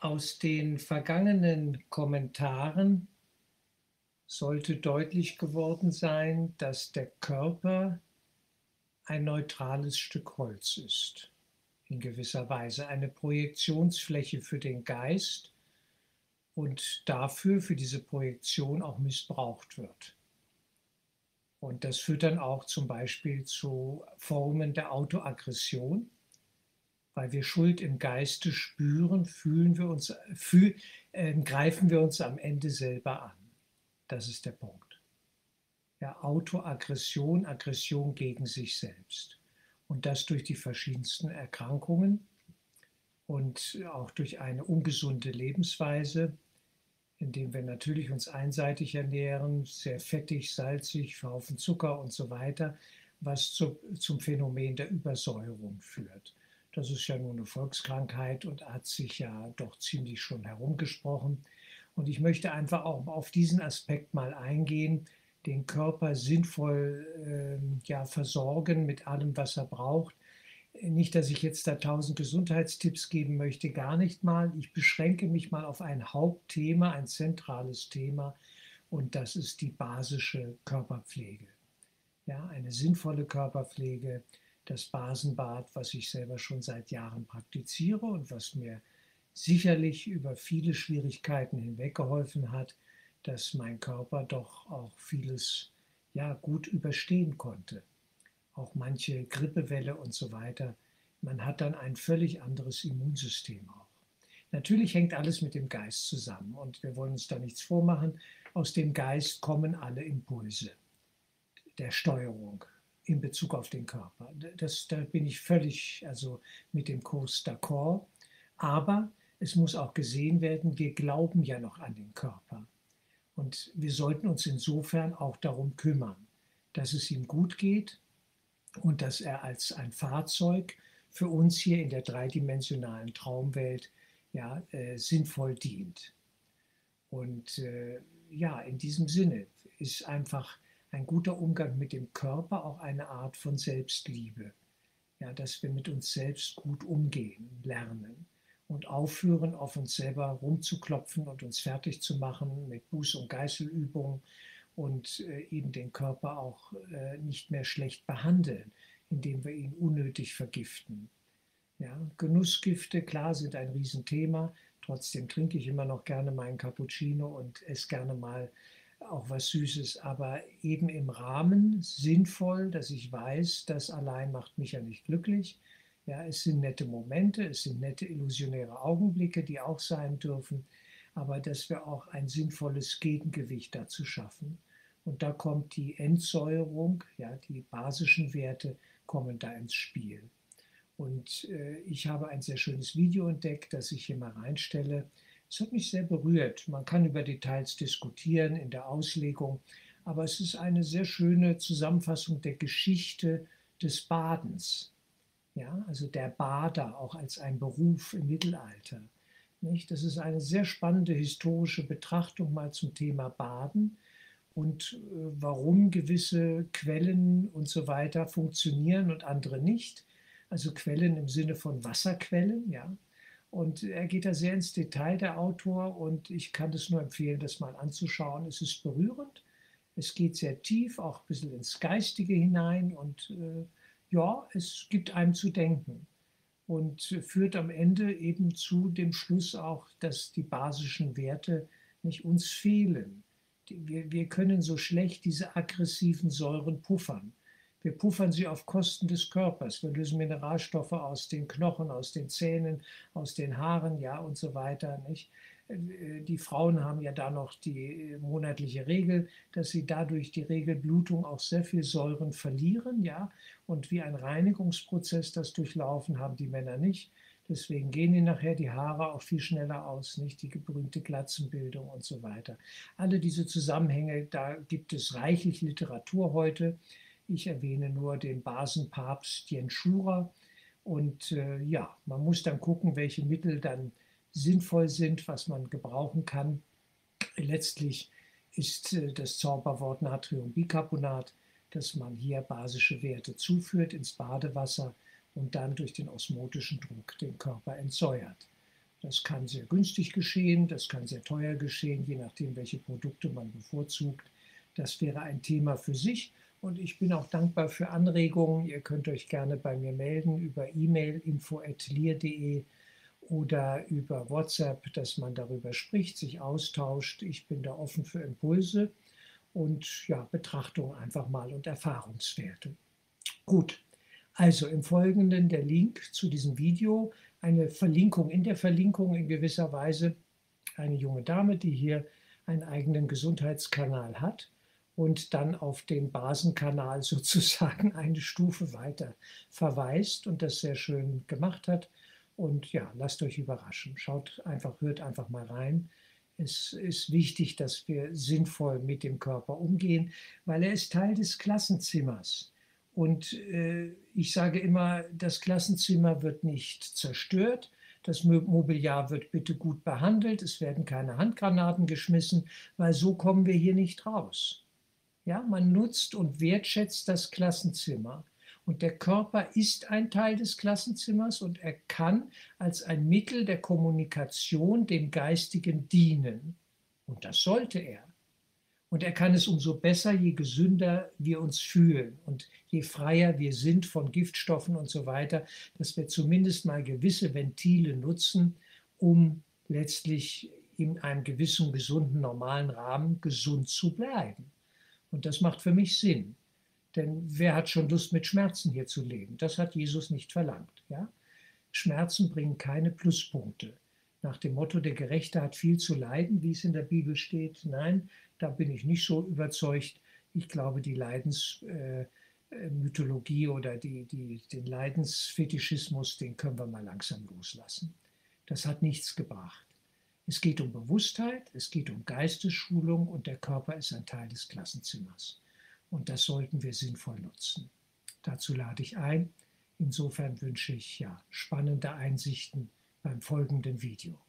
Aus den vergangenen Kommentaren sollte deutlich geworden sein, dass der Körper ein neutrales Stück Holz ist, in gewisser Weise eine Projektionsfläche für den Geist und dafür, für diese Projektion auch missbraucht wird. Und das führt dann auch zum Beispiel zu Formen der Autoaggression, weil wir Schuld im Geiste spüren, fühlen wir uns, fühl, äh, greifen wir uns am Ende selber an. Das ist der Punkt. Ja, Autoaggression, Aggression gegen sich selbst. Und das durch die verschiedensten Erkrankungen und auch durch eine ungesunde Lebensweise, indem wir natürlich uns einseitig ernähren, sehr fettig, salzig, Haufen Zucker und so weiter, was zu, zum Phänomen der Übersäuerung führt. Das ist ja nur eine Volkskrankheit und hat sich ja doch ziemlich schon herumgesprochen. Und ich möchte einfach auch auf diesen Aspekt mal eingehen, den Körper sinnvoll äh, ja, versorgen mit allem, was er braucht. Nicht, dass ich jetzt da tausend Gesundheitstipps geben möchte, gar nicht mal. Ich beschränke mich mal auf ein Hauptthema, ein zentrales Thema, und das ist die basische Körperpflege. Ja, eine sinnvolle Körperpflege, das Basenbad, was ich selber schon seit Jahren praktiziere und was mir sicherlich über viele Schwierigkeiten hinweg geholfen hat, dass mein Körper doch auch vieles ja gut überstehen konnte. Auch manche Grippewelle und so weiter. Man hat dann ein völlig anderes Immunsystem auch. Natürlich hängt alles mit dem Geist zusammen und wir wollen uns da nichts vormachen. Aus dem Geist kommen alle Impulse der Steuerung, in Bezug auf den Körper. Das, da bin ich völlig also mit dem Kurs d'accord. Aber es muss auch gesehen werden, wir glauben ja noch an den Körper. Und wir sollten uns insofern auch darum kümmern, dass es ihm gut geht und dass er als ein Fahrzeug für uns hier in der dreidimensionalen Traumwelt ja, äh, sinnvoll dient. Und äh, ja, in diesem Sinne ist einfach ein guter Umgang mit dem Körper auch eine Art von Selbstliebe. Ja, dass wir mit uns selbst gut umgehen lernen und aufhören, auf uns selber rumzuklopfen und uns fertig zu machen mit Buß- und Geißelübungen und äh, eben den Körper auch äh, nicht mehr schlecht behandeln, indem wir ihn unnötig vergiften. Ja, Genussgifte, klar, sind ein Riesenthema. Trotzdem trinke ich immer noch gerne meinen Cappuccino und esse gerne mal auch was Süßes, aber eben im Rahmen sinnvoll, dass ich weiß, das allein macht mich ja nicht glücklich. Ja, es sind nette Momente, es sind nette illusionäre Augenblicke, die auch sein dürfen, aber dass wir auch ein sinnvolles Gegengewicht dazu schaffen. Und da kommt die Entsäuerung, ja, die basischen Werte kommen da ins Spiel. Und äh, ich habe ein sehr schönes Video entdeckt, das ich hier mal reinstelle. Es hat mich sehr berührt. Man kann über Details diskutieren in der Auslegung, aber es ist eine sehr schöne Zusammenfassung der Geschichte des Badens. Ja, also der Bader auch als ein Beruf im Mittelalter. Nicht? Das ist eine sehr spannende historische Betrachtung mal zum Thema Baden und äh, warum gewisse Quellen und so weiter funktionieren und andere nicht. Also Quellen im Sinne von Wasserquellen, ja, und er geht da sehr ins Detail, der Autor, und ich kann es nur empfehlen, das mal anzuschauen. Es ist berührend, es geht sehr tief, auch ein bisschen ins Geistige hinein und äh, ja, es gibt einem zu denken und führt am Ende eben zu dem Schluss auch, dass die basischen Werte nicht uns fehlen. Wir, wir können so schlecht diese aggressiven Säuren puffern. Wir puffern sie auf Kosten des Körpers. Wir lösen Mineralstoffe aus den Knochen, aus den Zähnen, aus den Haaren, ja und so weiter. Nicht? Äh, die Frauen haben ja da noch die monatliche Regel, dass sie dadurch die Regelblutung auch sehr viel Säuren verlieren, ja, und wie ein Reinigungsprozess das durchlaufen haben die Männer nicht. Deswegen gehen ihnen nachher die Haare auch viel schneller aus, nicht die berühmte Glatzenbildung und so weiter. Alle diese Zusammenhänge, da gibt es reichlich Literatur heute. Ich erwähne nur den Basenpapst Jens Schurer. Und äh, ja, man muss dann gucken, welche Mittel dann sinnvoll sind, was man gebrauchen kann. Letztlich ist äh, das Zauberwort Natriumbicarbonat, dass man hier basische Werte zuführt ins Badewasser und dann durch den osmotischen Druck den Körper entsäuert. Das kann sehr günstig geschehen, das kann sehr teuer geschehen, je nachdem, welche Produkte man bevorzugt. Das wäre ein Thema für sich. Und ich bin auch dankbar für Anregungen. Ihr könnt euch gerne bei mir melden über E-Mail info.lier.de oder über WhatsApp, dass man darüber spricht, sich austauscht. Ich bin da offen für Impulse und ja, Betrachtung einfach mal und Erfahrungswerte. Gut, also im Folgenden der Link zu diesem Video, eine Verlinkung, in der Verlinkung in gewisser Weise eine junge Dame, die hier einen eigenen Gesundheitskanal hat und dann auf den Basenkanal sozusagen eine Stufe weiter verweist und das sehr schön gemacht hat. Und ja, lasst euch überraschen. Schaut einfach, hört einfach mal rein. Es ist wichtig, dass wir sinnvoll mit dem Körper umgehen, weil er ist Teil des Klassenzimmers. Und äh, ich sage immer, das Klassenzimmer wird nicht zerstört, das Mobiliar wird bitte gut behandelt, es werden keine Handgranaten geschmissen, weil so kommen wir hier nicht raus. Ja, man nutzt und wertschätzt das Klassenzimmer. Und der Körper ist ein Teil des Klassenzimmers und er kann als ein Mittel der Kommunikation dem Geistigen dienen. Und das sollte er. Und er kann es umso besser, je gesünder wir uns fühlen und je freier wir sind von Giftstoffen und so weiter, dass wir zumindest mal gewisse Ventile nutzen, um letztlich in einem gewissen gesunden, normalen Rahmen gesund zu bleiben. Und das macht für mich Sinn. Denn wer hat schon Lust, mit Schmerzen hier zu leben? Das hat Jesus nicht verlangt. Ja? Schmerzen bringen keine Pluspunkte. Nach dem Motto, der Gerechte hat viel zu leiden, wie es in der Bibel steht. Nein, da bin ich nicht so überzeugt. Ich glaube, die Leidensmythologie äh, oder die, die, den Leidensfetischismus, den können wir mal langsam loslassen. Das hat nichts gebracht. Es geht um Bewusstheit, es geht um Geistesschulung und der Körper ist ein Teil des Klassenzimmers. Und das sollten wir sinnvoll nutzen. Dazu lade ich ein. Insofern wünsche ich ja spannende Einsichten beim folgenden Video.